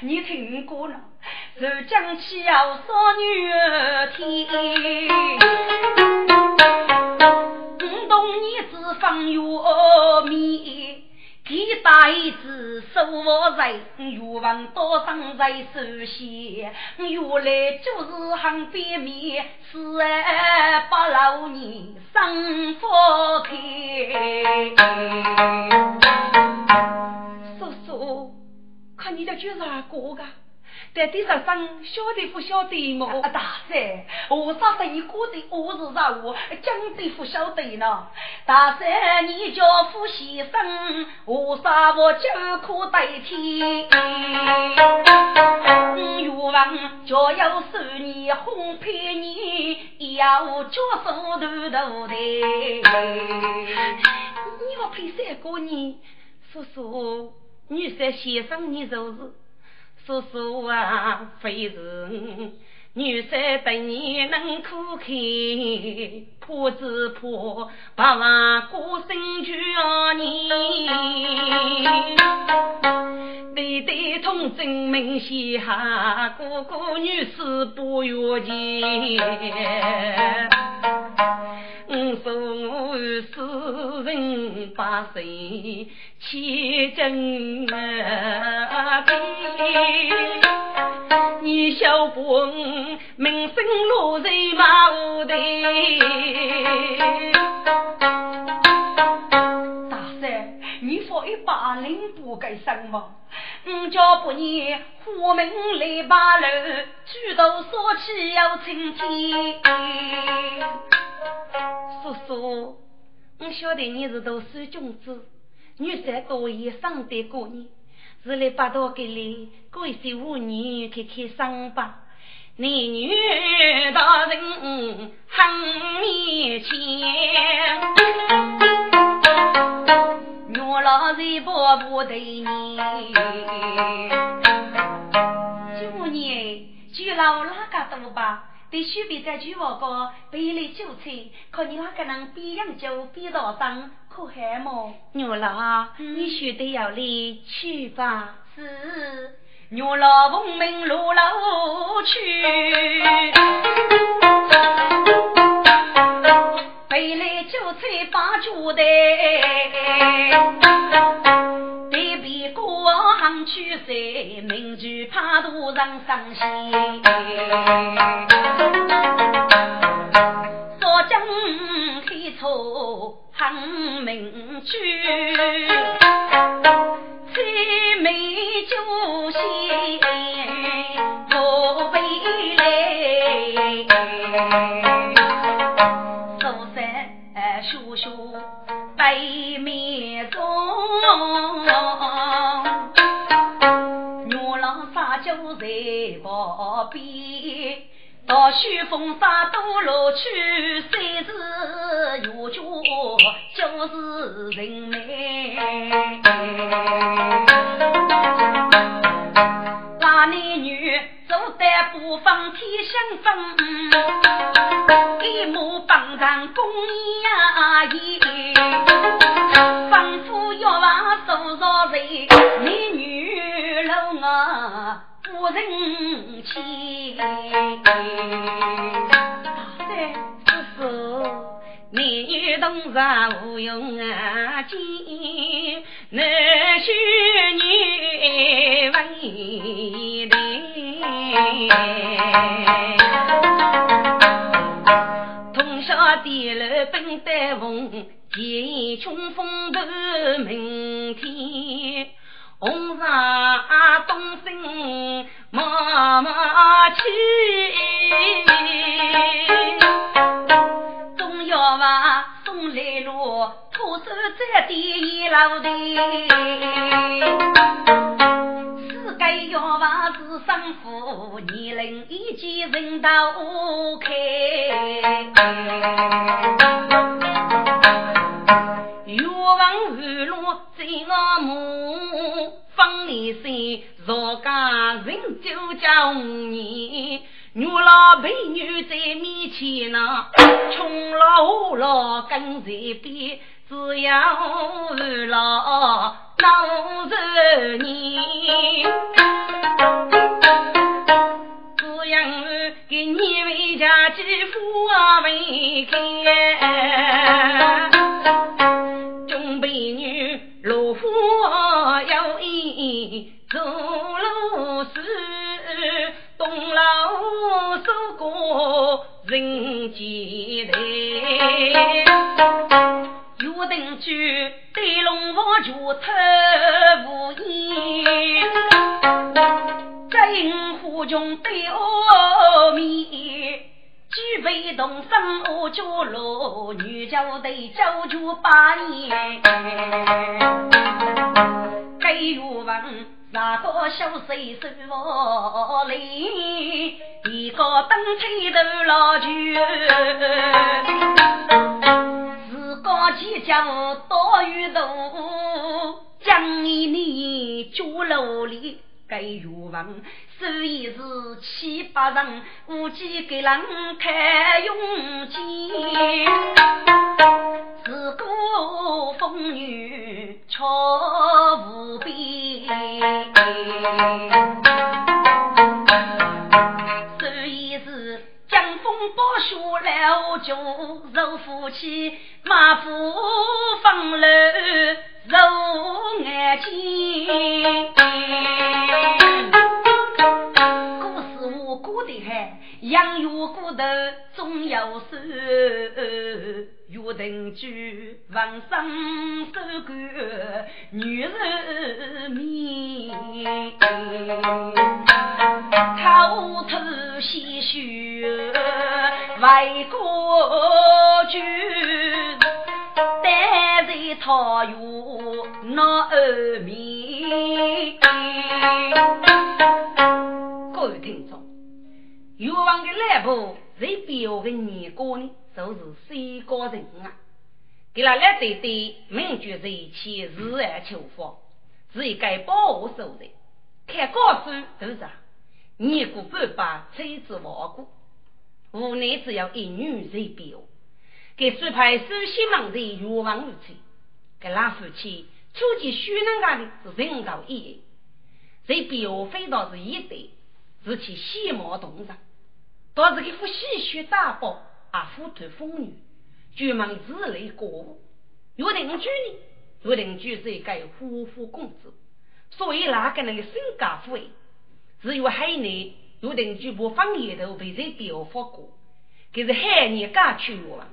你听过了？受将妻要少女儿天，五冬年子方月面。一大子守我在，欲望多生在手心，原来就是很边面，是儿把老年生福开。你的就是哪个个？在地上生，晓得不晓得么？啊，大三，我啥生意过的，我是啥我讲的不晓得呢？大三，你叫夫先生，我啥我就可代替？欲望就要受你哄骗你，要叫手头头的。你要陪三个人，叔叔，女婿先生，你就是。叔叔啊，非是女婿等你能苦开，怕只怕把万过生绝你。对对同证明下，哥哥女婿不约见。我说我四人八岁，千金啊！你小不名声落在马屋头。你说一把人不该生吗？我叫不你虎门来把楼，举头说起要晴天。叔叔，我晓得你是读书君子，女婿多也伤得过你，是来把刀给你过一些妇女开开伤疤。男女大人很面前，我老在婆婆对你，九年就老哪个多吧？必须别在酒窝高背来酒菜，可你那个人边饮酒边道声，可还么？娘老，你须得要来去吧。是，牛老奉命路老去，菜把酒带。上去山，民居怕途人伤心。说将开车很民居，最美酒席旁边，到雪峰山多路去，三是有脚就是人美。那男女走得不放天香风，一马帮上公呀爷，吩咐要往多少人，男女楼啊。无人欺，大山叔叔，男女同上无用啊！见男婿女为难，通宵地楼奔得风，见穷风头明天。红纱东升妈妈去，中药房送来了，徒手摘的一老的。四个药房是生父，年龄已经人都开。路在我母。方年岁，若家人就叫你。女老陪女在面前呐，穷老老跟在边，只要二老闹着你。只要给你为家几副啊为开。人间来，有定居对龙王就偷无言，这银虎中对阿弥，举杯同声我酒落，女教对酒酒八年，该有问。那个小水手我来，一个灯吹头老酒，自个几家多鱼头，江一年酒楼里。该有房，所以是七八人，无几给人看用钱，自个风雨超无边。所以是江风暴雪了酒，肉夫妻马夫放楼揉眼睛。养育骨头总要收。约定句，闻声手感女人面，偷偷细学为国君，待在桃园闹二面。各位听众，越王的来部在表的年过呢？就是三个人啊，给他来对对，民族在一起，自然求法，是一个保护手段。看高书都是年过半百，妻子亡故，无奈只要一女在表。给苏派首席忙在欲望无期，给那夫妻初级虚能干的是人道意义，在表非倒是一对，是其喜貌动人，倒是一副戏谑大宝。啊，虎头风雨，专门之类过。物，有邻居呢，有邻居是一个夫妇公子，所以那个那个身家富贵，只有海内有邻居不放眼头被人表发过，可是海内家去越王，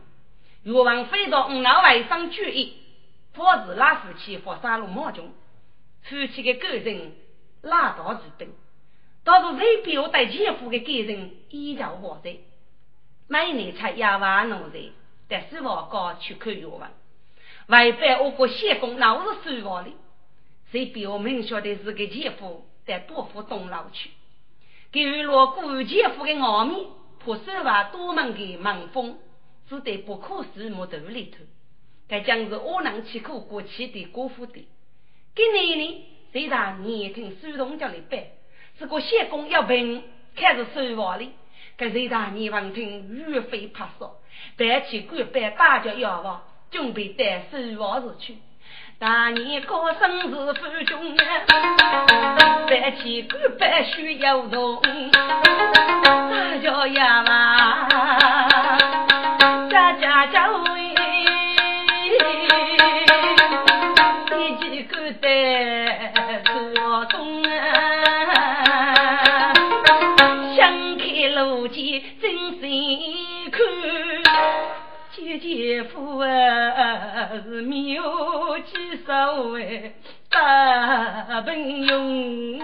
越王飞到五老外上举义，防止拉夫妻发杀戮冒中，夫妻的个人拉倒之等，倒是谁表带前夫的个人依照活在。每年才一万农人，但是我高去看药文，外边我国县公老是收房的，谁表明晓得是个姐夫在多福东老去，给予了顾姐夫的傲面，破手瓦多门的门风，只得不可思议头里头，该将是我能去苦过去的国父的。今年呢，虽然年听收东家的办，这个县公要问，开始收房的。这谁大年王听岳飞拍手，摆起官拜大家要房，准备带收房子去。大年过生日富中啊，摆起官拜需有同，大家要望，姐姐夫啊是妙计手哎，大本用，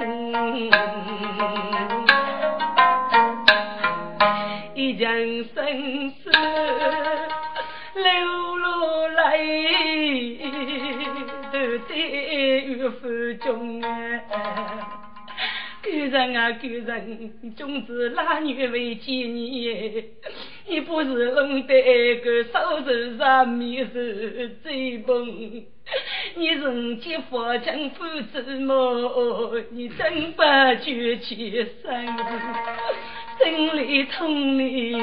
一将生死流落来，都在岳父中啊。狗人啊狗人，总之拉女为见你，你不是弄得个手手上面是最笨，你人间佛经夫子么？你真不觉其生，心里痛你。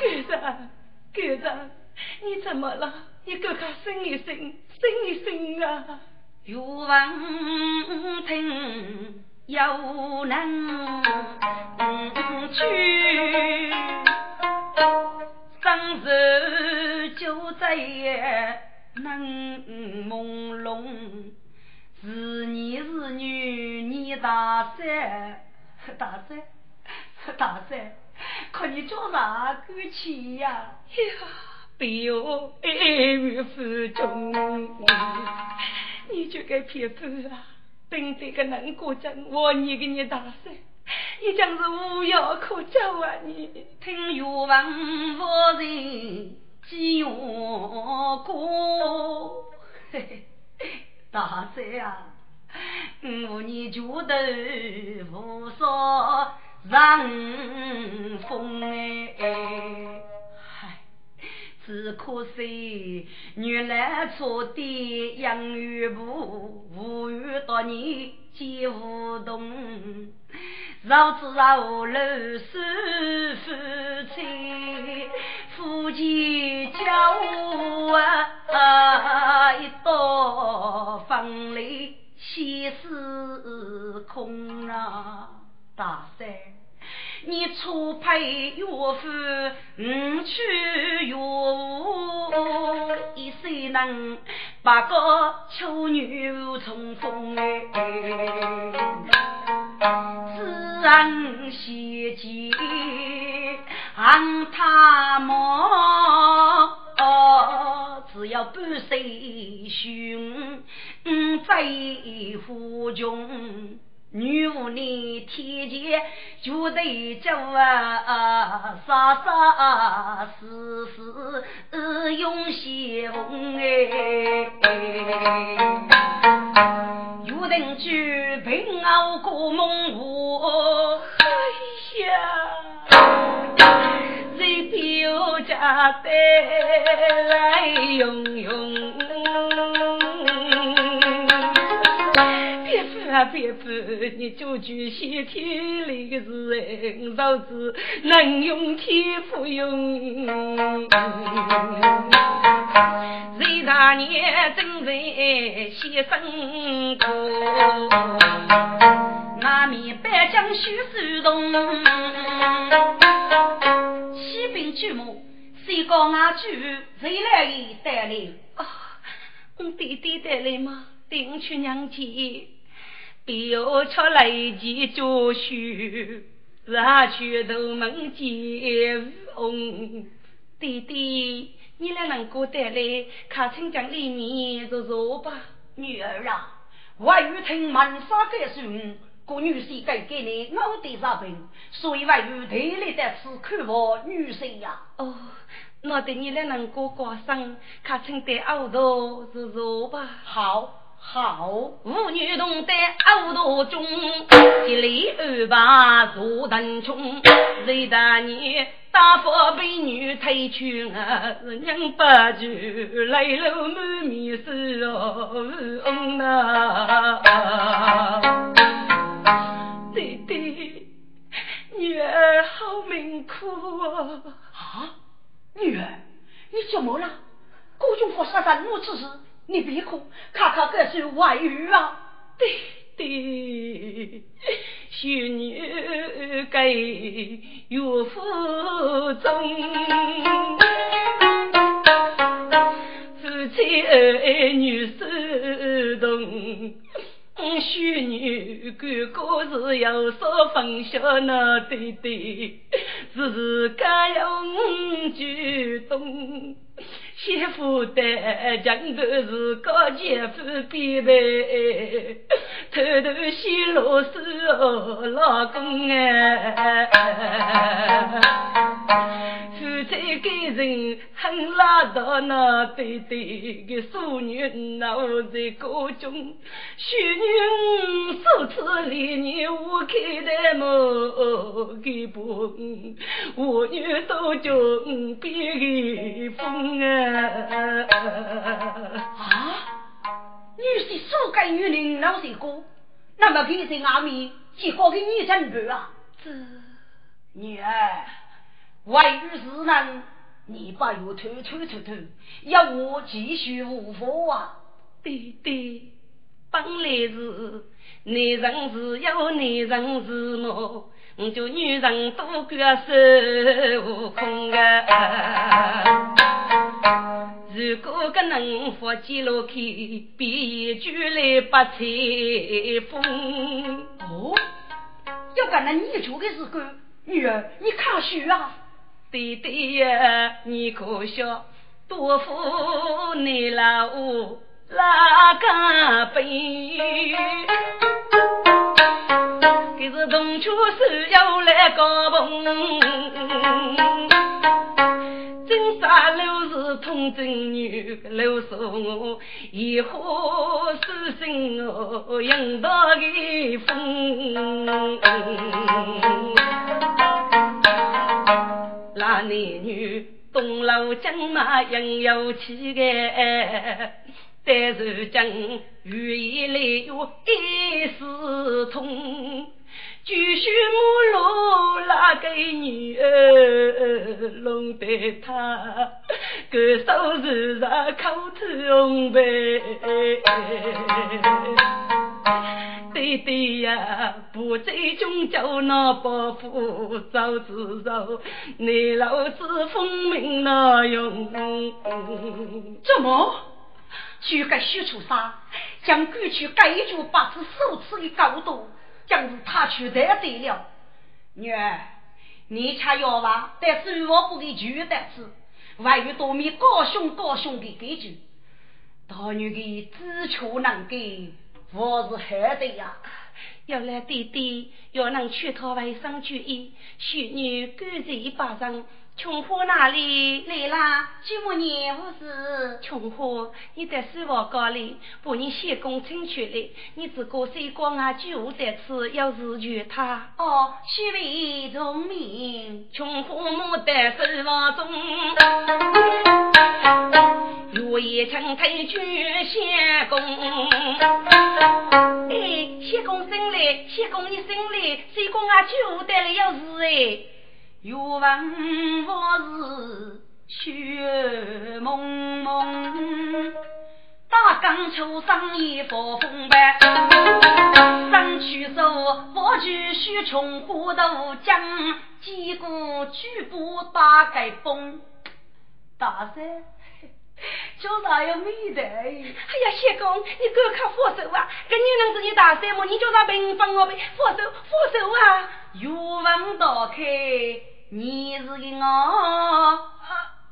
局长，局长，你怎么了？你赶快醒一醒，醒一醒啊！欲望听又能去，生死就在能朦胧。是你是女，你大三，大三，大三，看你叫啥骨气呀？呀，别哟，爱与负重，你就该撇步啊！等这个难过症，我你给你打死，你将是无药可救啊！你听岳王夫人讲过，嘿嘿。大帅啊，我你觉得无所让风哎，只可惜原来错的养育部无遇到你皆无动。绕子绕楼是夫妻，夫妻家务啊，一到房里心事空啊，大三。你初配岳父，五娶岳母，一岁能八个丑女重逢哎，自然喜结安他么？只要半岁兄，在府中。女巫你天前就得叫啊，杀杀死死用先锋哎，有人举平傲过梦湖，哎呀，谁表家带来用用。别夫，你就句先天里的是导致能用天赋用。谁大年正在先生过，那面板将须手动，起兵举目，谁告俺去？谁来给带来？啊，我弟弟带来吗？带我去娘家。又出来几作书，热去头门见翁。弟弟，你来能够带来，看清江里面坐坐吧。女儿啊，外语听满沙该孙，个女婿该给你我的啥病，所以外语特来在此看我女婿呀。哦，那得你来能够挂上，看清在后头坐坐吧。好。好，妇女同在欧多中，一里二把坐等穷。谁大年大佛被女推去啊，娘不住泪流满面是哦，呐。弟弟，女儿好命苦啊！啊，女儿，你怎么了？国中发生什么此事？你别哭，看看这是外遇啊！对对，修女给岳父中，夫妻儿女私同。修女哥哥是有所分晓呢，对对，自家要举动。媳妇的讲的是高姐夫必备，偷偷泄露是哦，老公哎，夫才给人很拉到那对对的淑女，那我在高中，许女首次离你我开的门给不，我女都叫别个风啊！啊，女婿说给女人老谁过？那么给在外面结果给你怎办啊？这女儿。为遇事难，你不要推推推推，要我继续无法啊！对对，本来是男人是有男人是么？我就女人多个孙悟空啊！如果个能发记录去，比一句来不吹风。哦，要不那你做的是个女儿，你看书啊！弟弟呀，你可笑，多负你老哪个背？可是同处是要来高棚，真杀六是通贞女，六说我以后私心我引到个风。男女东楼江马应有气个，但是讲语言里有一丝痛，就须母罗那个女儿弄得他个手是在口吐红白。对对呀，不在中叫那伯父早知道，你老子风名那用？怎么？去该许出啥？将过去该就八次首次的高度，将是他去得对了。女儿，你吃药吧，但是我不给举得吃，万一多米高雄高雄的给举，大女的知错能改。我是害的呀，要来弟弟，要能劝他为生主义，许女干脆把人。琼花哪里来啦？寂寞年无事。琼花，你在书房高里，把你写工请出来。你自个水果啊，就在此，要是求他。哦，虚伪聪明。琼花莫在书房中，月夜长推去写工。哎，写工生来，写工你生来，水果啊，就在了，要是哎。欲问我是雪蒙蒙，大江秋生一佛风白，三曲手我举须穷花头将，几个举步大概崩。大山，叫啥有美的？哎呀，谢公，你赶快放手啊！跟女人是你大山么？你叫他平分我呗？放手，放手啊！欲问打开。你是给我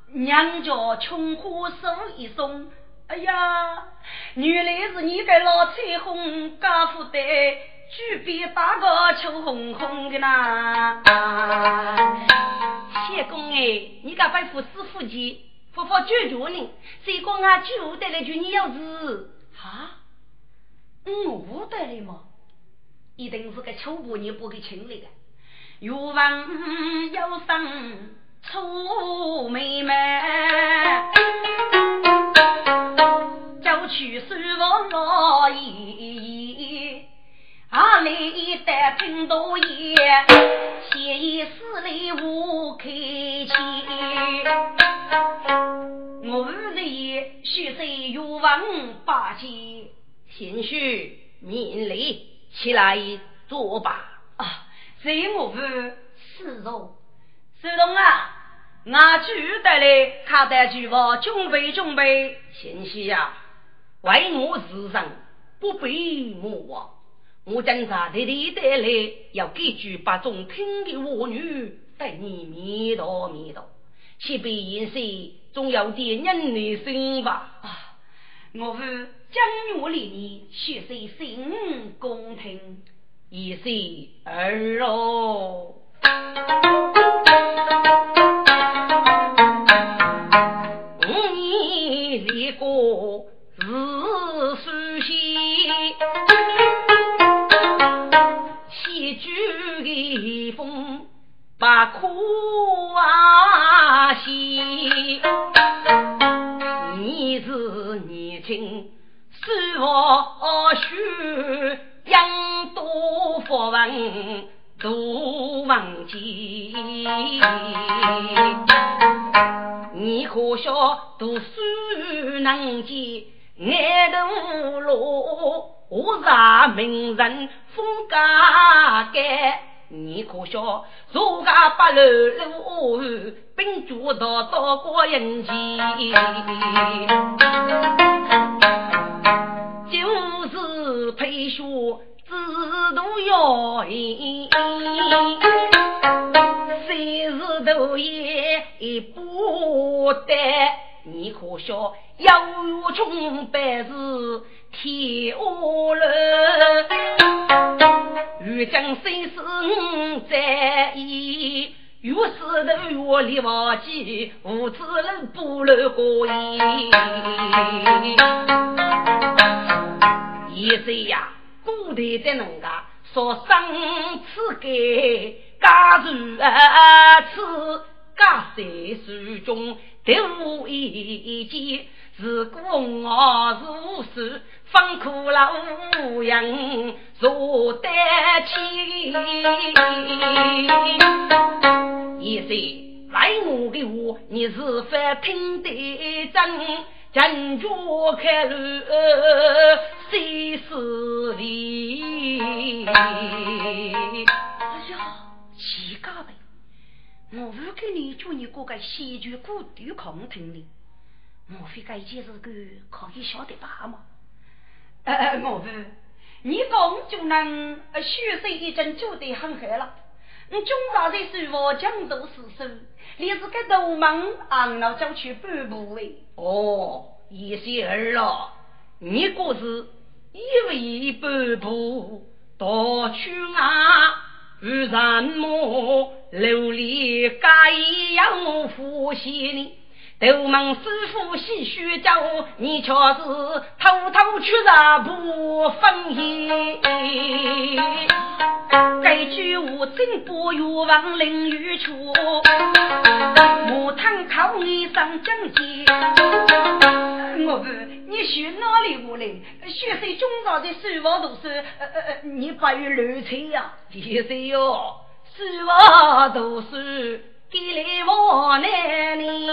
娘家穷花送一松，哎呀，原来是你个老彩虹家父的，举杯打个秋红红的呐。谢公哎，你个拜父师傅去，佛佛救救人，谁讲啊救得来就你要是啊？我得来吗？一定是个秋婆娘不给请来的。欲问有生出妹妹，就去书房老爷，阿里得听多言，写意诗里无客气。我屋里须在欲问八戒，贤婿免礼，起来坐吧。啊。在我府侍从，侍从啊，俺举得来，看得举我准备准备。贤婿呀，为我自上不必莫忘。我将啥弟弟带来，要给举把中听的我女带你面道面道，且别言说，总有点人的心吧。啊，我府将我离你，学习心公听。一岁儿哦，立过日书写，戏剧的风把苦啊写，你是年轻，是我许养多福文。都忘记，你可笑读书能记，爱读路，我是名人风格改。你可笑坐家八楼楼，并主道到过人间，就是配学。自度要赢，谁是都也不得。你可笑，有穷百事天下乱。欲将生死在意，越是头越离忘记，无知人不漏过意。一岁呀！古代的人家说生此给家如儿此家在书中都一件，如果我如是放苦劳无用坐得起，一岁来我的话，你是否听得真？人家开路，谁是理？哎呀，奇怪呗！我不给你叫你过个戏剧古对抗听的，莫非这件事个可以晓得吧吗？呃，我不，你讲就能学习一阵就得很好了。你中朝的书法讲都是书，你是个大门昂了就去半步哎。哦，一些儿了，你可是一位半步到去啊，与人么流离该样呼吸呢？斗门师傅细须教，你却是偷偷去了不分言。该句话真不愿往淋雨处，木汤靠你上讲解。我问你学哪里过来？学谁中朝的书法读书？呃呃呃，你不要乱猜呀！学谁哟？书法读书。给来我那里，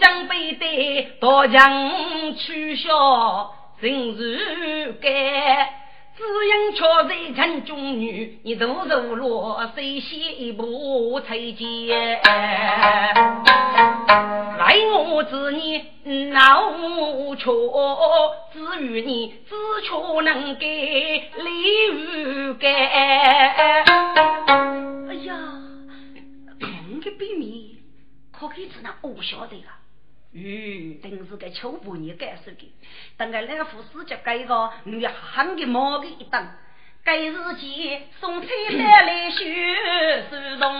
江北的刀枪取消，真是该。只因却在看中女，你都走路，谁先一步才见？来我知你闹错，至于你只求能给礼遇给。哎呀，这个秘密可给只能我晓得了。嗯，定是个秋半年该收的。等个两副四脚改个，你要狠的毛个一等。该日间送菜单来学手动，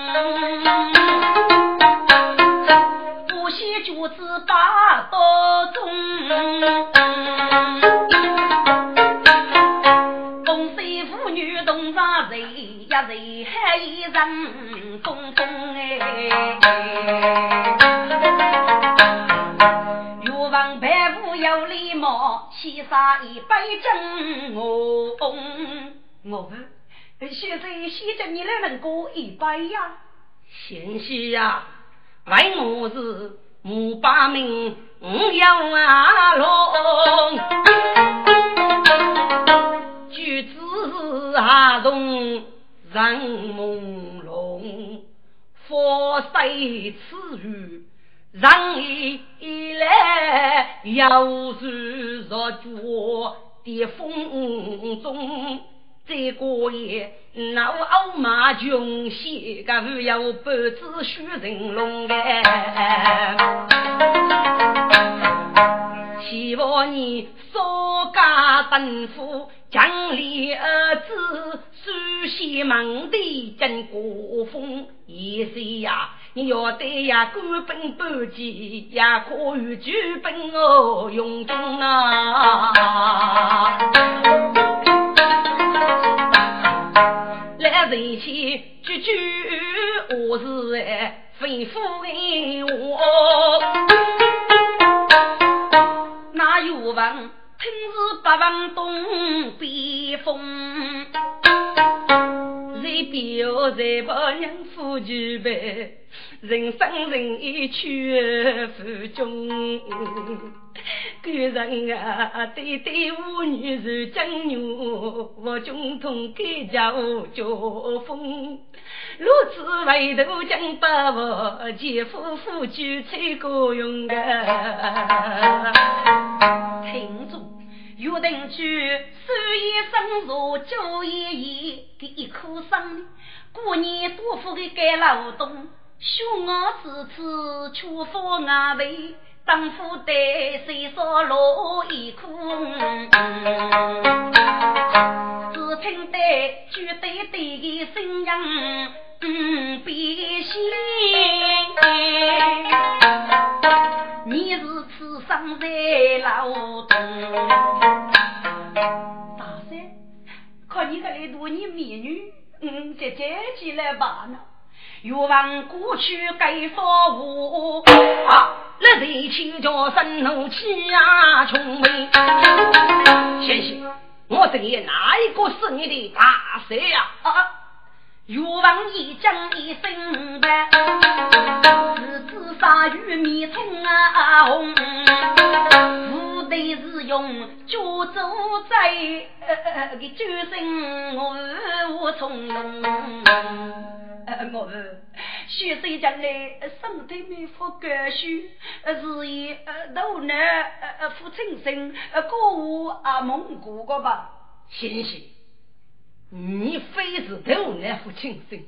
不惜脚子把刀中。风水妇女动上人，一人还一人风风杀一杯真我。我，现在先着你来能过一杯呀？贤妻呀，为我是五百名杨啊龙，举子阿童人朦胧，佛谁赐予？让一来要是若着的风中，这个夜那傲马穷西，个不要半子许人龙哎，希望你少加吩咐，将里儿子书写门第真国风，一岁呀。你要得呀，官本不济，也可与举本哦用中啊。来人去，句句我是哎，吩咐给我，哪有问？听是八方东北风。表在把人夫举杯，人生人意却负中。古人啊，对对妇女是真牛，我中通给家务家风。如此回头将把我姐夫夫妻吹过用的，听住。约定句，手一生如酒一夜，给一颗生过年多福的该劳动，兄我此次却发外围，当夫得谁说落一颗？只听得绝对对的声音，嗯，别心。你是此生在劳动，大山，看你个来多你美女，嗯，姐姐起来吧呢。欲望过去该发物啊，那人气叫生怒气呀，穷妹。先生，我这里哪一个是你的大帅呀？啊！欲望一将一身白，日子杀鱼米葱啊红，部队是用脚走在，个救生我无从容。我学生将来身体没法感受，是以都能父亲生，过我啊蒙古个吧，行行。你非是头难父亲生，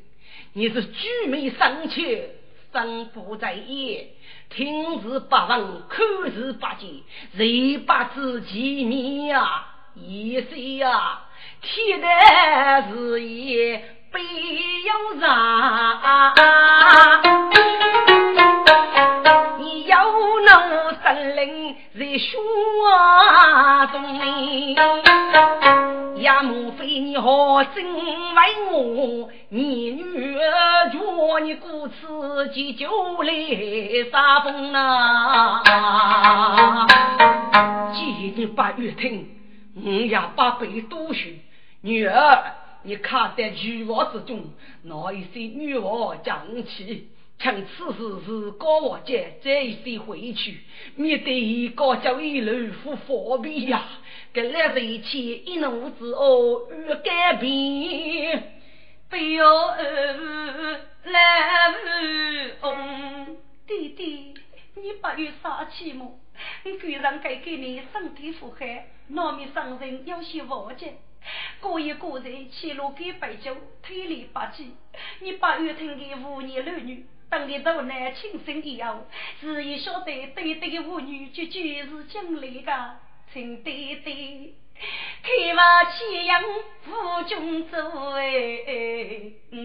你是举眉上切，生不在眼，听之八闻，看之八见，谁把自己命呀？一岁呀，天的日夜悲忧伤，你有能神灵在胸中。呀，莫非你好心为我，你女儿叫你故此急救来杀风呐？今日八月听，我呀八辈多学，女儿你看在渔网之中，哪一些女王将起？趁此时是高我节，这一些回去，免得高叫一路不方便呀。跟来一起一怒之后欲改变，不要来问弟弟，你不要生气嘛？你居然该给你身体负荷，难免伤人有些忘记。过一个人去路给白酒，体力不济，你把有听的五年儿女，等你到来亲生以后，自然晓得对对的妇女绝对是将来的。请爹爹开瓦起阳扶君走哎，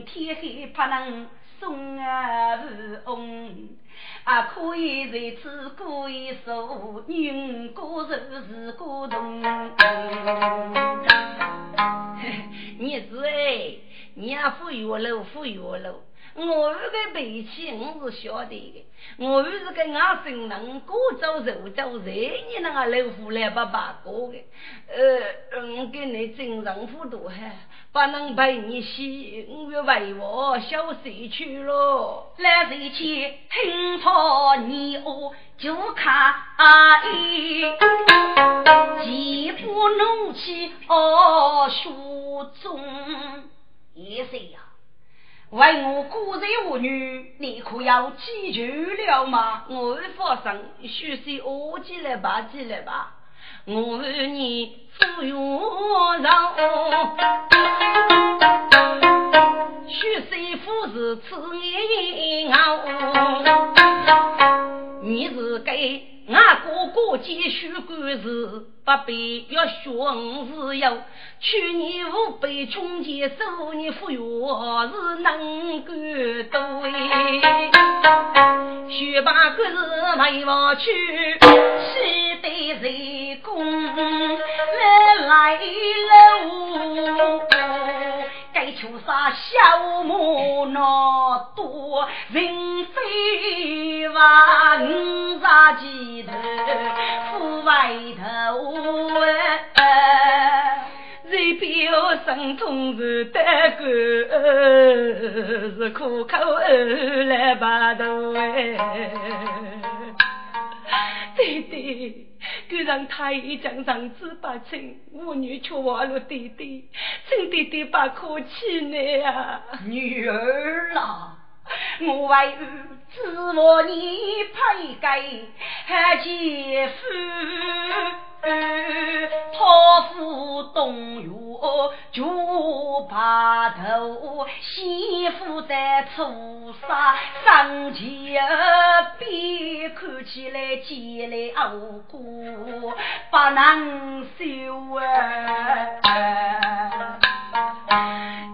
天黑不能送啊是翁，啊可以在此过一宿，女歌手是歌童。你是哎，你也富裕了，富裕了。我是个脾气，我是晓得的。我是个外省人，过早受早在你那个老虎来把把过的。呃，我给你精神辅导哈，不能陪你洗，我要为我小睡去了。来睡去听错你哦，就看阿姨，几步怒气哦，书中一岁呀。为我孤人无女，你可要记住了吗？我发生，许是我起来吧，起来吧。我与你赴约上，许是夫是此年好。你是给俺哥哥继续管事，不必要学五是有。去年五百穷钱收你富裕是能够多哎，学把个是没忘去，西得人工来来喽。该求啥小木那多，人非话五杀几头，富外头哎，人表生痛是得过，是苦口来把头哎，对对。就让太将长子把亲，我女却忘了弟弟，请弟弟把可气馁啊！女儿啦，我为指望你配给何姐夫。托付东岳就把头，媳妇在出杀，上前边看起来见来傲骨，不能休啊！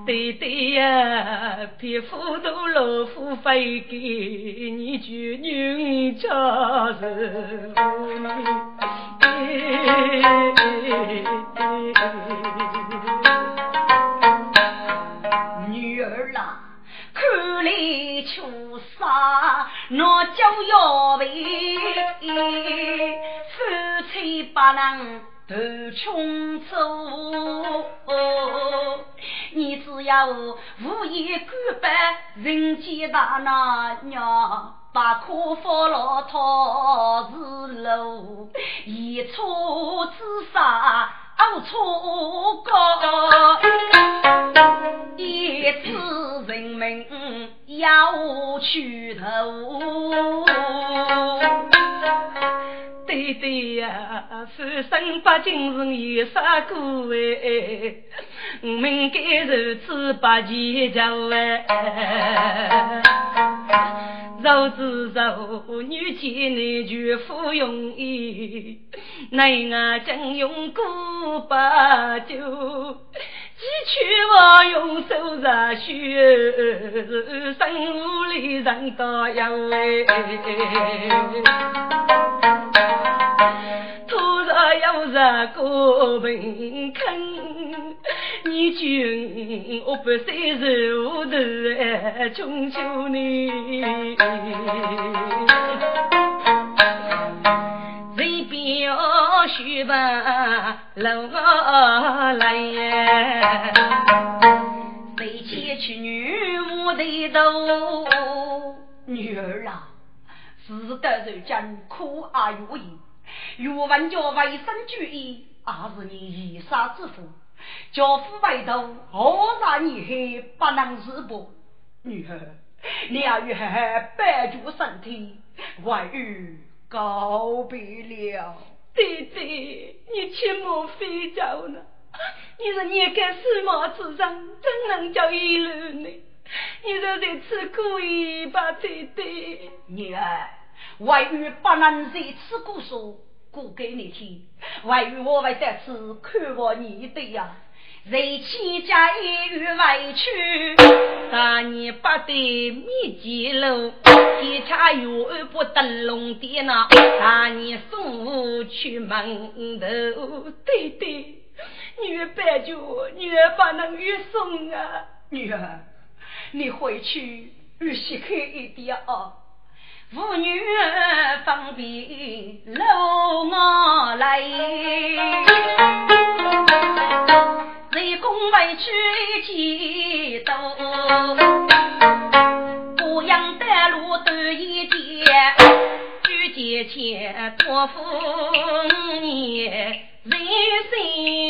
对对呀，皮肤都老夫非给你就女家人。女儿啦，看来出杀，那叫要为夫妻不能斗穷走。你只要无言干白，人间大难娘。把苦福老套是路，一错自杀，二错高，一次人命要去头。对对呀，三生八金人有啥过哎？我们该如此把计较哎。肉之肉，女见男就服容易，男儿将用过把酒，几曲我用手热血，生活里人多有哎。突然有热个盆坑。你君我不谁柔的哎，穷求你，人表须把楼来呀，谁前去女我的头，女儿啊，是得人间苦而有益，若问叫卫生主义，还是你一杀之福。教父外头，何让你还不能自拔？女儿，你要与孩保住身体，外遇告别了。弟弟，你切莫飞走了。你是你干世贸之上，怎能叫一路呢？你若在此故意把弟弟。女儿，外遇不能在此过说。过给你听，外遇我会在此看望你的呀。人妻家一遇委屈，大年不得米几路，天差月不得龙殿呐。大年送我去门头，对对，女儿白酒，女儿不能越送啊。女儿，你回去越细看一点啊。妇女方便搂我来，人工委屈几多，不养的路短一点，举节前托付你人生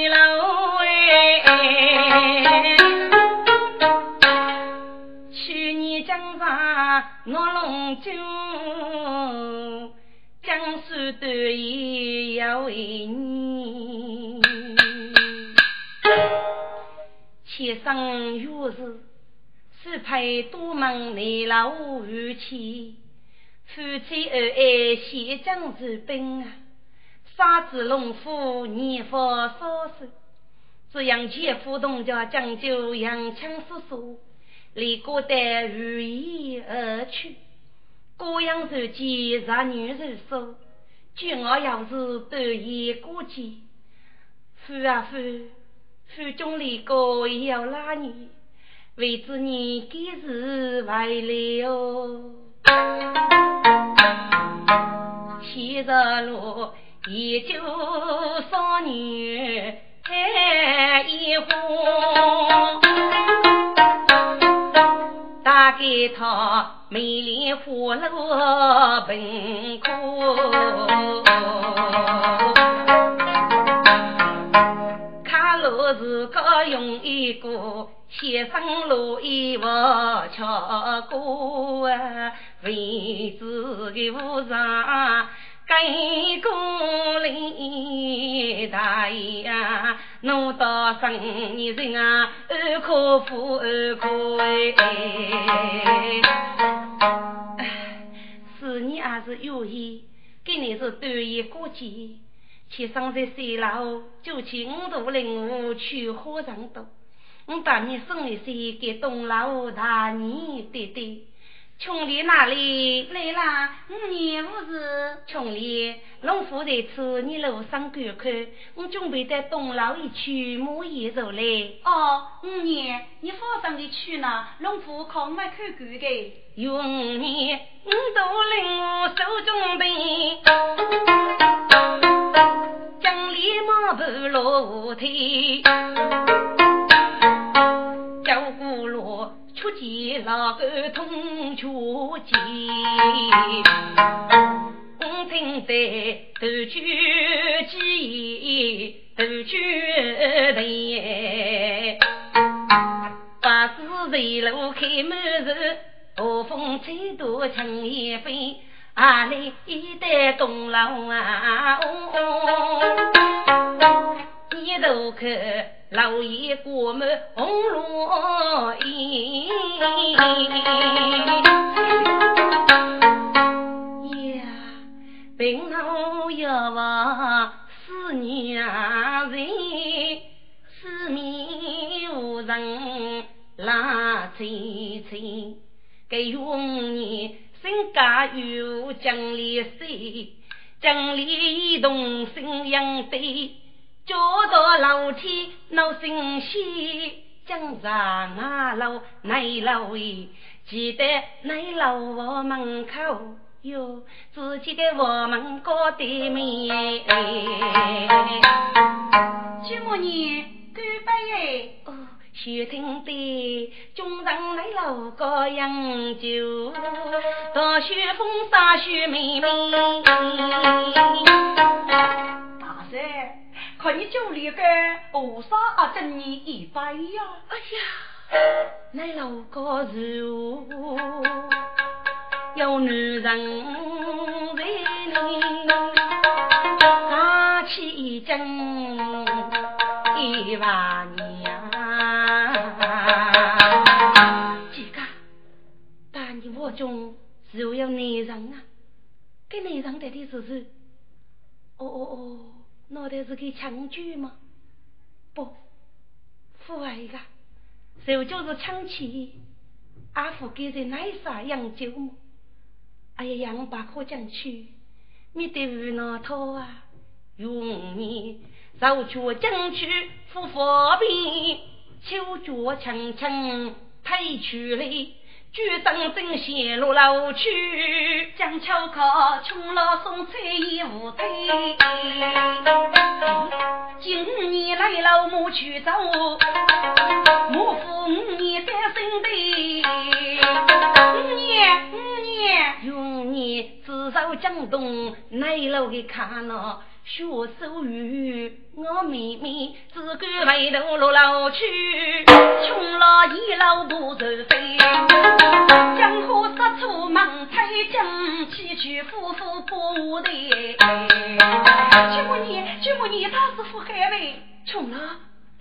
路哎。去年江上我龙井，江水短也要为你。前生若是是配多门内老夫妻，夫妻恩爱写江之兵啊，杀子龙虎年发少手，只杨前夫同家讲究洋枪叔叔，离过得如意而去。过阳手机让女人手，君我要是得意过节，夫啊夫，夫中里个要拉你，为子你今日回来哦。七十路也就少女一户，打给他美丽花落盆哭，路自个用一个。先生路一我瞧过啊，为子的无上跟过来大爷呀，弄到生年人。啊，二可夫二可哎，是你还是有意，给你是短一过节，天生在西楼，就去五度林屋去火上多。我把你送一些给东老大你对对，穷里哪里来啦？五年五日，穷里农夫在此，你路上观看，我准备在东老一去买一肉来。哦，五年，你放心的去呢，农夫可没看管的。有五年，我都领我手中备，江里马步落梯。出见老狗通出见，我听得头举起，头举头，八字围路开门日，大风吹多青叶飞，阿里一代东楼啊，一头看。老爷过门红罗衣，呀，病后要望思念人，四面无人拉青青，给永年身家有江里水，江里动心养对。脚到楼梯闹新鲜，江上啊楼内楼位，记得内楼房门口有自己的房门高对面。舅母你干杯哦，雪听的中上内楼高饮酒，大雪风洒雪妹妹。大婶。看你酒里个何啥啊？等你一杯呀！哎呀，那老个如有女人在里，打起针一万年。几个，但你我中只有男人啊，给男人的的是是，哦哦哦。脑袋是给抢救吗？不，父爱个，手就是抢钱，阿父给在奶啥养酒么？哎呀，杨八可讲去，你得无那套啊，用你手脚将去不方便，手脚轻轻推出来。举灯正线路老去，江桥靠穷老送菜一无堆。今年来了母去走，母父五年单身的。五年五年，用年至少江东内陆的看那。学手语，我妹妹只管埋头落老去，穷老一老不愁飞。江河十处忙拆江，崎岖夫妇不得。舅母你，舅母你，他是富海为穷了，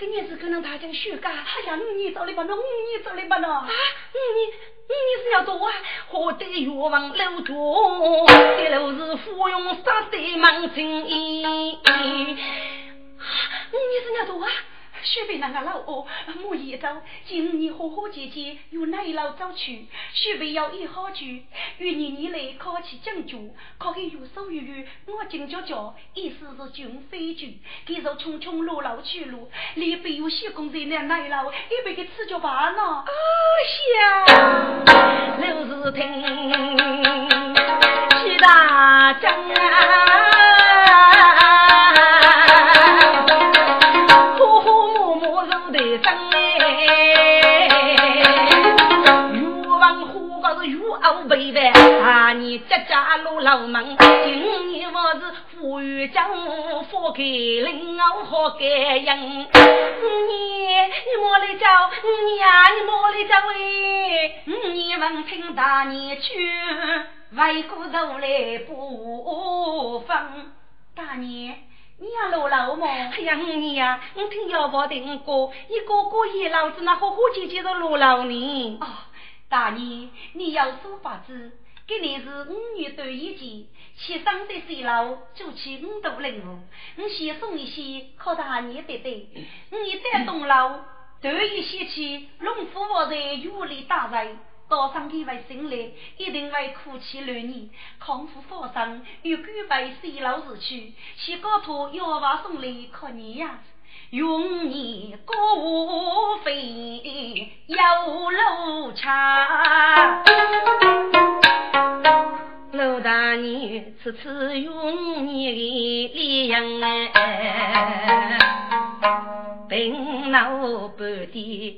今年是可能大将休假。哎呀，五年走了吧？侬五年走了吧？侬啊，五年五年是要做啊！何得越王楼主，一路是芙蓉山对门青衣。五年是要做啊！雪被那个老哦，莫一走，今年和和姐姐由那一路走去，雪被要一好句，与年年来考起将军，考个有手有余，我金脚脚，意思是军非军，给着匆匆落路去路，里边有些工在那那一路，一边给吃着饭呢。啊，想刘是听，七大将啊。背呗，啊！你家家路老门，今年我是富裕将，发给领我好感应。你你莫来叫，你呀你莫来叫喂！你闻听大年去，外国走来不放。大年，你要落楼吗？哎呀，你呀，我听要宝的歌，你哥哥也老子那好好姐姐都落楼呢。哦。大年，你要说法子，今年是五月端午节，七上的水楼就起五度零五，我先送一些，靠大年对对。你一旦东楼，端午节起，农夫我在院里打柴，到上几位新来，一定会哭泣流年，康复发生，又举杯水楼而去，先高头要娃送来看你呀。永年孤飞有路长，陆大年次次永年的脸哎，平老半点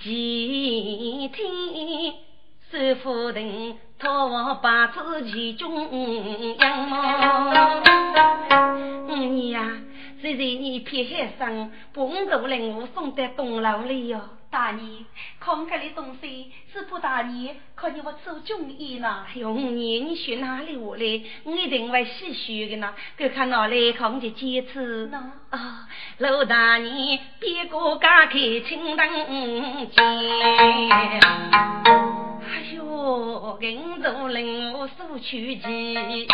几天，收夫人托我把子其中养么？你呀。虽然你撇海上，本都令我送到东楼里哟。大年，看这里东西，是不大年，看你我做中医呢。哟，五年你学哪里话嘞？我一定会细学的呢。给看哪里看就坚持。喏啊，老大年，别个家开青灯节。哎呦，人都令我数去几。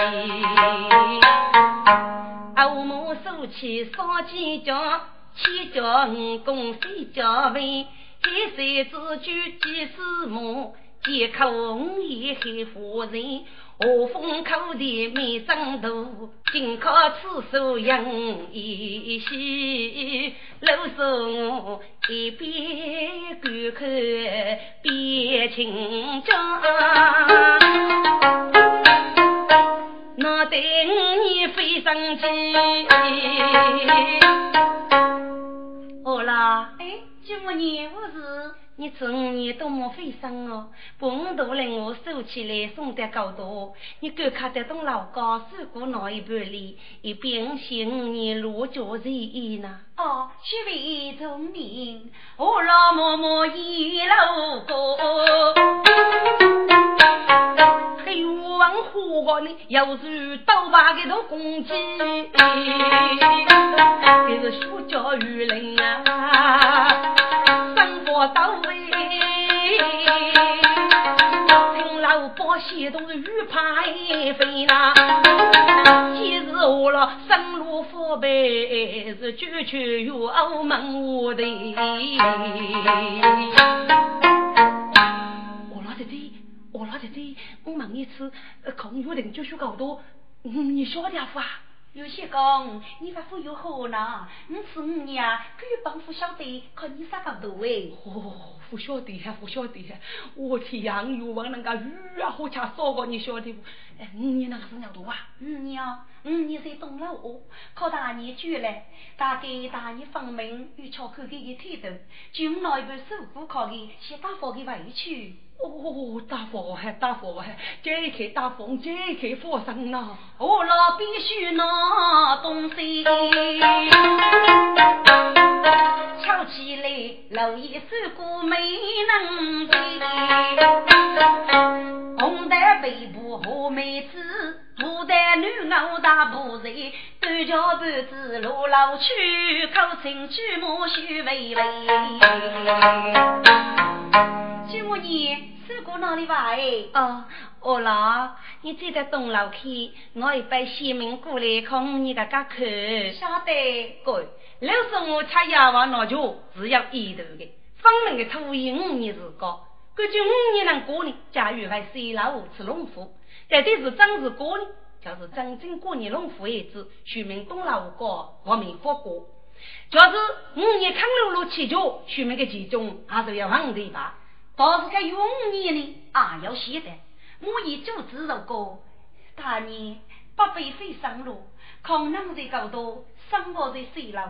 欧母收起烧鸡脚，七脚五公三脚尾，一岁之举几时母，几口五也还夫人，何风口的没长度，紧靠厕所养一些，老说我一边干口边请教。我对你非常急。好啦，哎，舅母你我是你十五年多么费心哦，把五度令我收起来送得高多。你赶快得东老高收过那一半里，一边写五年落脚在意呢。哦，许为聪明，我老嬷嬷一路过。欲望火高呢，又是刀把给头攻击，这是书教育人啊，生活到位。老百姓都是欲怕飞呐，其实我了生路腐败是九曲月傲门我的。我老姐姐，我问一次，空月林就学高多，你晓得不啊？有些讲，你发福有好呢，你是五年，可以帮扶晓得，看你啥高度哎。哦，不晓得还不晓得，我天呀，有问那个鱼啊，好吃少个，你晓得不？哎，五年那个是鸟多啊？五年啊，五年在东老哦，考大年就来，大概大年放门有巧克力的态度，就拿一本手鼓考的，先打发给回去。哦，大风还大风还，解开大风，解开火绳呐！我老必须拿东西，敲起来，老一手鼓没能背，红的背部和妹子。牡丹女熬大布鞋，短脚半子路老去，口称举目须微微。今我你是过哪里吧？哎，哦，我老，你记得东楼去，我一杯西门过来看你个家看。晓得，哥，老是我吃药往那酒是要一头的，方明的土一五年是高，感觉五年能过年，家与外水老五吃龙虎。这对是正是过年，就是真正过年龙虎儿子，徐明东老五高，我没发过。就是五年康路路起脚，徐明的其中还是要忘的吧。倒是个永年呢，啊要写的。我已就知道过，大年不必费上路，可能在高多，生活在水楼，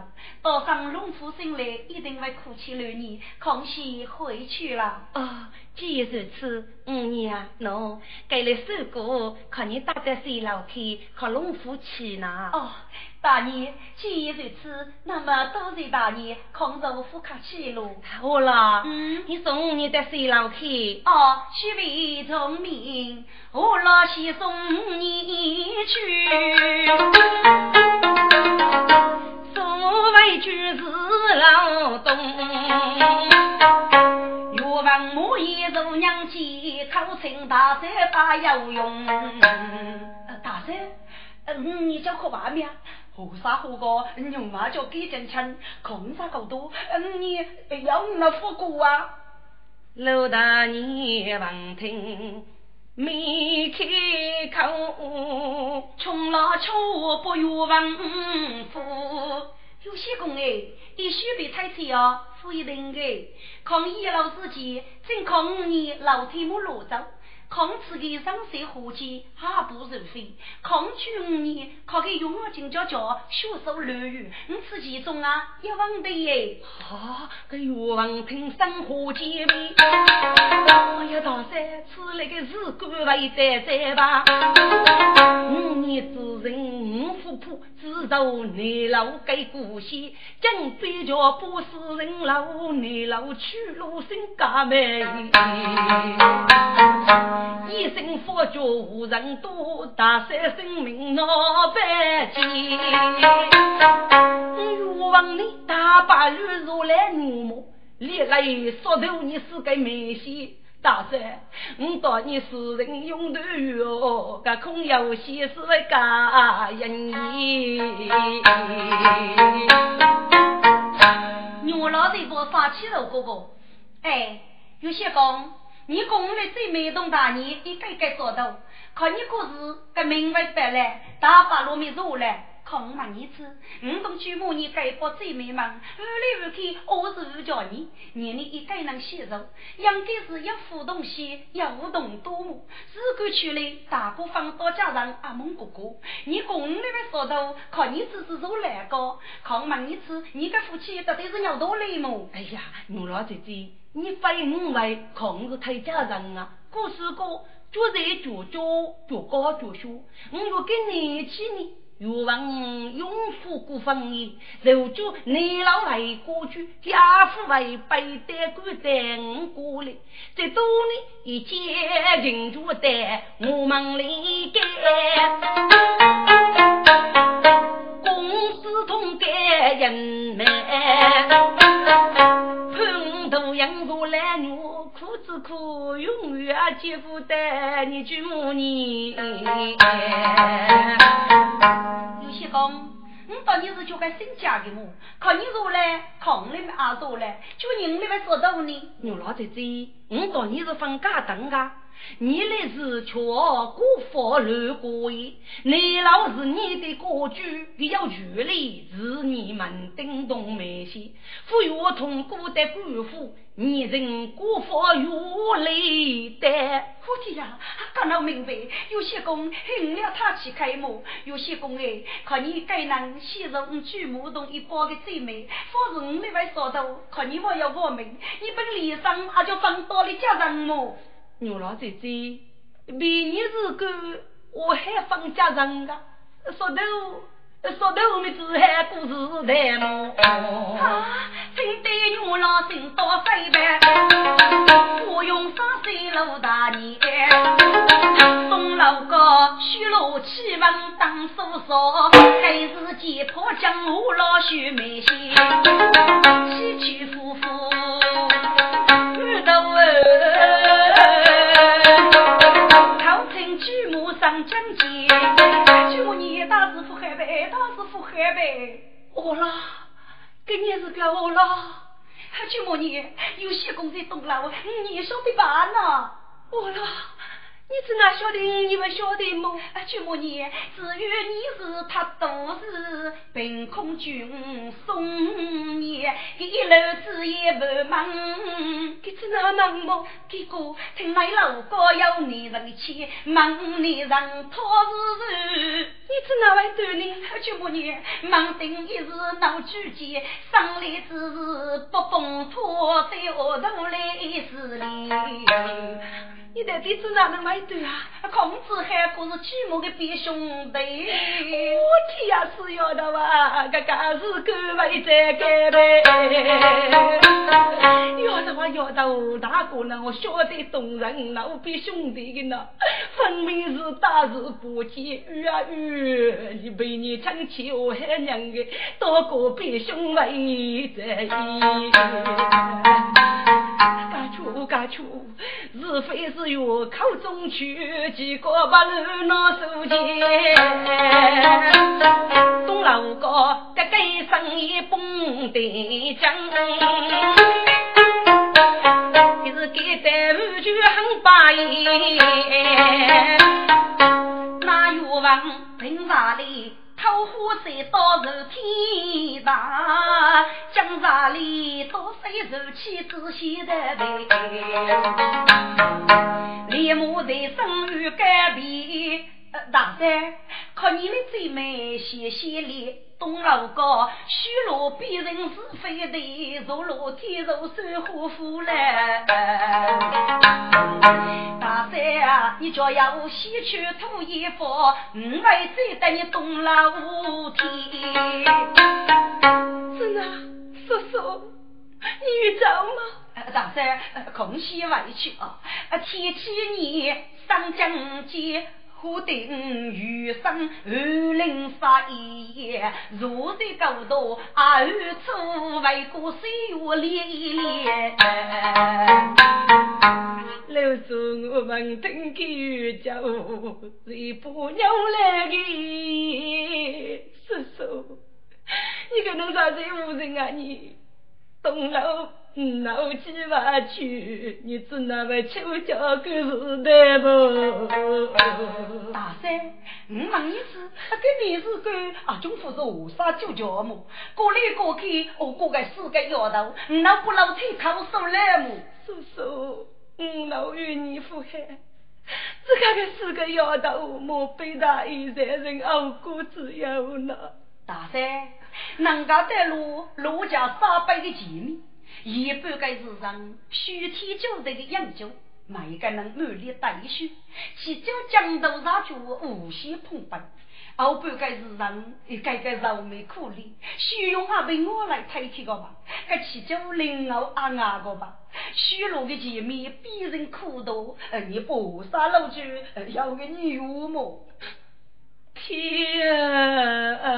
到上龙虎醒来，一定会哭泣流年，康熙回去了。哦。既如此，五娘喏，给了首歌，看你打在水牢去，靠龙虎去呢。哦，大爷，既如此，那么多谢大爷，空着副卡去喽。好了，嗯，你送五娘在水牢去。哦，许为聪明，我老先送你去。所谓就是劳动。王母一入娘亲，口称大山把要用。大山，嗯，你叫喝外面，喝啥喝个？用嘛叫给点钱，空啥够多？嗯，你要那副歌啊？老大你闻听，没开口，穷了穷不愿问富。有些工哎，必须被拆迁哦。不一定的，抗一老司机，正抗五年老天母落走，孔子的上山伙计还不如飞，孔去五年考个永乐金家家学手流语，你此其中啊一万的耶！啊，个愿望听生活姐妹，哎呀大山，此来个是官位在在吧？苦自受内老给故乡，江边桥不是人老，内老去路心家美。一生佛教无人多，大山生命闹百千。欲望你大把女如来怒目，历来说头你是个美仙。大山，我当你是人用的哟，个空有些是假人。意。牛老这不发起了哥哥，哎，有些讲你公的最美动大年，一个个说到，看你可是个明白白来，大把路没走来。空嘛你吃，五种举目你该把最美忙，无来无去，我是无叫你，年你一个能吸收，应该是要互动些，要互动多么。如果出来大哥放到家人阿蒙哥哥，你公那边说到，靠你只是做来个，空嘛你吃，你跟夫妻到底是要多累么？哎呀，牛老姐姐，你非五位空是太家人啊，故事个就在脚脚脚高脚小，我要跟你去呢。欲望永富过分意，如今你老为过去，家父为背担官担过来，这多年一见人就得我们理解，公司同干人们，头养出来女，苦之苦永远接不得你舅母你。有些公，你当年是就该新嫁给我，看你做嘞，看你们阿做嘞，就你那边说到呢。牛老姐姐，我当年是分家等啊。你来是却孤佛乱过夜，你老是你的国主，要距离是你们叮咚没些，不要通过的官府，你人孤佛越来的。我的呀，刚刚明白，有些公应了他去开幕，有些公哎，看你该能吸收我举木洞一包的最美，否则我那位说到，看你我要我命，你本脸上还就放多了家人么？牛老姐姐，明年日过，我还放家人啊！说头说头，我们只还故事台么？啊，真的牛郎心多飞白，我用三岁老大年，东老哥虚罗气温当叔嫂，还是见破江湖老许眉心，起起伏伏遇到头目上将见，举目你大师傅海北，大师傅海北，我啦，今年是个我啦。举目你有些公在东楼，你晓得办呐？我啦。你是哪晓得？你不晓得么？舅母你，至于你是他都是凭空君送你，一路子也不忙，给是哪能么？结果听来老高有你人气，忙你人托是是，你是哪位端呢？舅母你，忙定一时闹举荐，上来只是不崩破在额头来是哩。你到底是哪能买对啊？孔子还可是寂寞的表兄弟。我天呀，是要的哇，这个是各位在干呗。要的话要到大哥呢，我晓得动人，那我比兄弟的呢，分明是大事不见，遇啊遇，你被你亲戚我还娘的，多个比兄妹在意。干出干出，是非是。我口中去，几个把路拿手牵。东楼高，这个生意蹦得正，你是给的五句很把意。那欲望凭啥哩？桃花山到如天堂，江山里多水如起仔细的背，立马在生于改变。大山，看你的最美，谢谢你。东楼高，虚罗别人是非的，若落天如山花富来。大山啊，你叫要西去土衣服，我来再带你东楼天。真的，叔叔，你遇着吗？大山，空隙外去啊！天气你上江街。不定余生二零八一，如在高度二处为过岁月连连。老祖我们登基叫谁不娘来的？叔叔，你可能啥子无人啊你？东楼。闹起话去，你只那么求教个是的不？大三，我问你是，跟你是个啊，政府是何啥就叫么？过来过去，我过个四个丫头，那不老太靠手来么？叔叔，我老与你父海，这个四个丫头，莫被大一三人熬过之忧呢。大三，人家的路，路家三百的前面。一半个是上虚天九的研究，每个人努力带书，其中江头上就无限澎湃；后半个是上一个个愁眉苦脸，虚荣啊被我来推起个吧，这其中灵后啊啊个吧，虚荣的前面逼人苦多，你不杀老猪要个你幽默。天啊，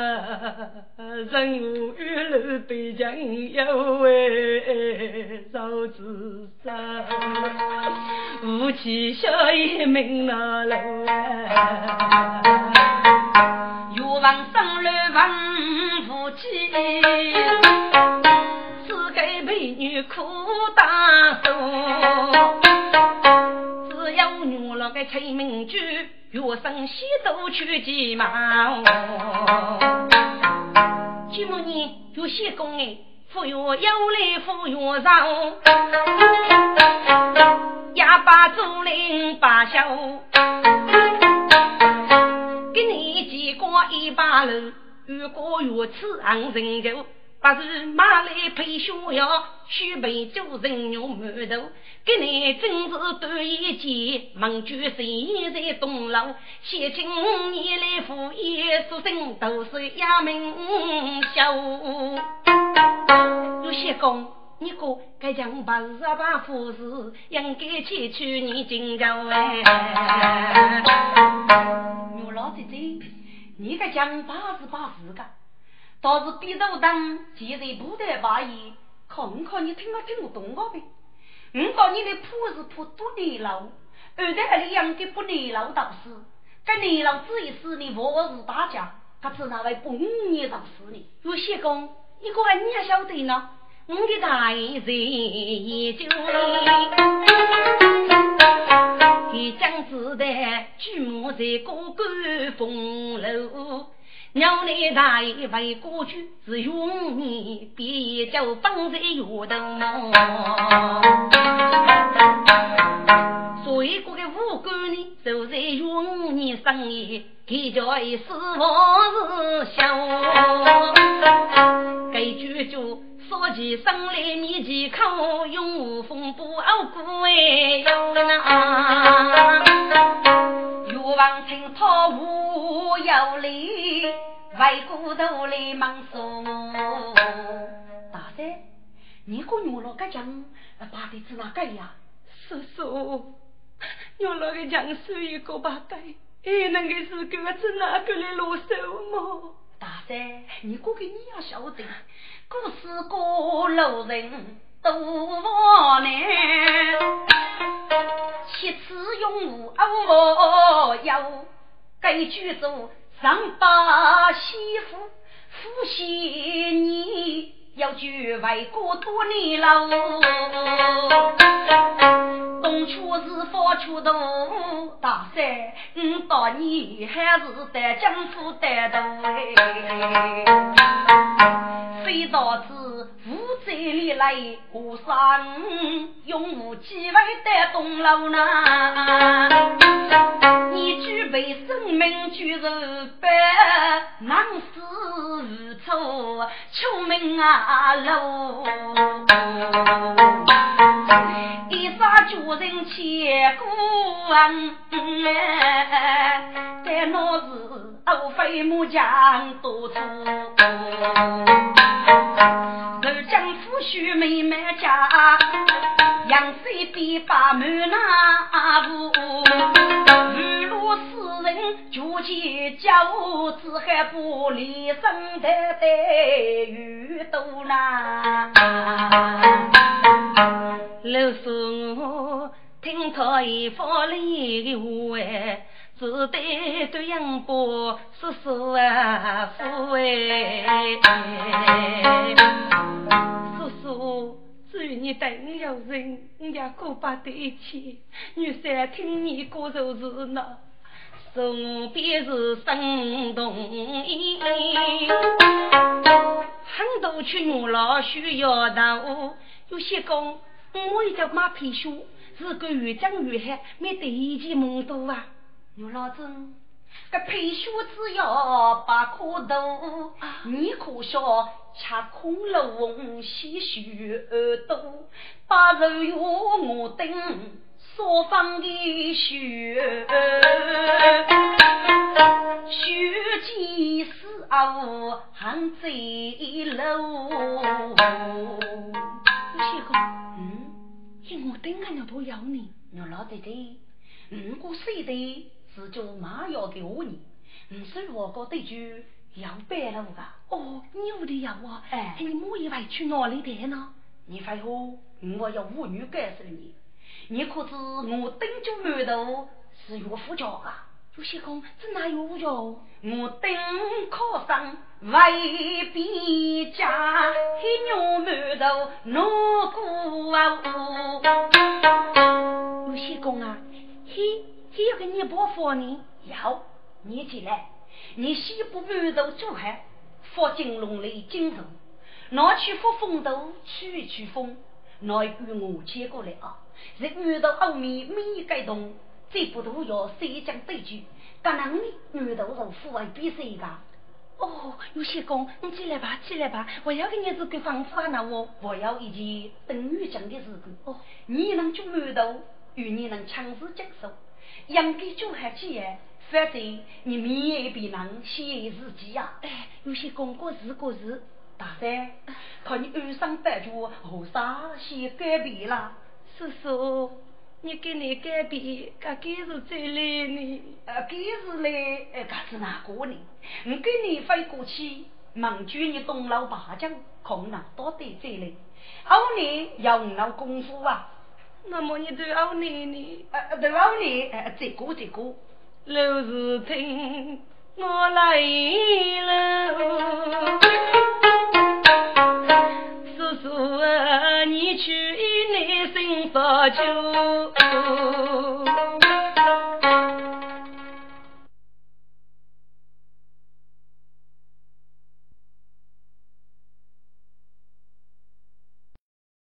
人无玉楼对墙有为少自杀，夫妻小一命那路啊，欲望生乱问夫妻，只给美女苦大受，只有女了个催命句。月生西都去急忙，舅母你有些功哎，富有有来富有上，哑巴竹林把笑，给你几个一把楼，越过越次昂人头。不是马来配逍遥，须备酒人肉馒头。给你真是短一截，忙举谁在东楼？写请你来赴宴，说声都是衙门笑。有些公，你哥该讲八十八富士，应该去去你荆州哎。我老姐姐，你该讲八十八富个，倒是比斗当，既然不得把意，看看你听我听不懂我呗。我告你的铺是铺多年老，二代还里养的不年老道士，跟年老子一死，你我是大家，他自然会不五年倒死呢。有些公，你个你也晓得呢？我的大人也就一将子弹，举目在高高风楼。鸟内大爷为过去是永年，别叫放在月头梦。所以过个五官呢，就在永年生意，他叫一死亡是笑。该句就说起生来你几口，永无风不熬过哎哟那。欲望听他无有理。外骨头来忙说，大三，你个牛老个讲，把的子哪个呀？叔叔，牛老个讲是一个把的，哎，那个是个子哪个来落手么？大三，你哥哥你要晓得，故事过路人多难，七次用武哦要该举走。上把媳妇夫妻你要去外国多年了，东出是方出头，大三五到你还是得江府得头哎，来，和尚用武几位得东楼呢？你具备生命居如白，难死无处求命啊路。主人千古恩，但那是欧飞木匠多出。二将夫婿妹妹家，杨水边把门那屋。世人就见家务只还不离身的待遇多难。老师我听他一番里的话，只得对杨伯叔叔啊父哎，叔叔。至于你等有人，人家过把得起，女婿听你过就是那。送别是生动意，很多群老需要到，有些工我一叫马皮书，是个越讲越黑，没得一件梦多啊。牛老子，这皮书只要八颗豆，你可笑吃空龙细须耳朵，把肉药我等。所放的血，血溅四屋寒贼楼。七哥，嗯，因我等俺要多要你，我老弟弟，五个岁的是叫马要给我你，你是我个对句要白了个。哦，你屋里有啊，哎，你母以为去哪里的呢？你废话，我要妇女感受你。你可知我登州馒头是岳父家啊？有些公这哪有我家？我登考上未必家，黑牛馒头哪个啊？有些公啊，嘿，嘿要给你包饭呢？要，你起来，你西部馒头做好，放进笼里金头，拿去放风头吹一吹风，拿一罐我接过来啊。是遇到后面每个动，这不都要谁将对局？干能呢遇到是父爱比谁个？哦，有些公，你起来吧，起来吧，我要给你这个方法呢，我我要一件等于讲的事情。哦，你能做馒头，与你能强势接受，养给就还起来，反正你面也比人先自己呀。哎，有些公过是过日。大三，看你安生得住，何啥先改变啦？叔叔，你给你改变，该给是最累呢？呃，给是嘞，呃，该是哪个呢？我给你飞过去，忙住你东老八将，空能多得这嘞。后年要五老功夫啊。那么你都要你你呃呃都要你呃这个这个刘士琴我来了。叔叔啊你去一年盛酒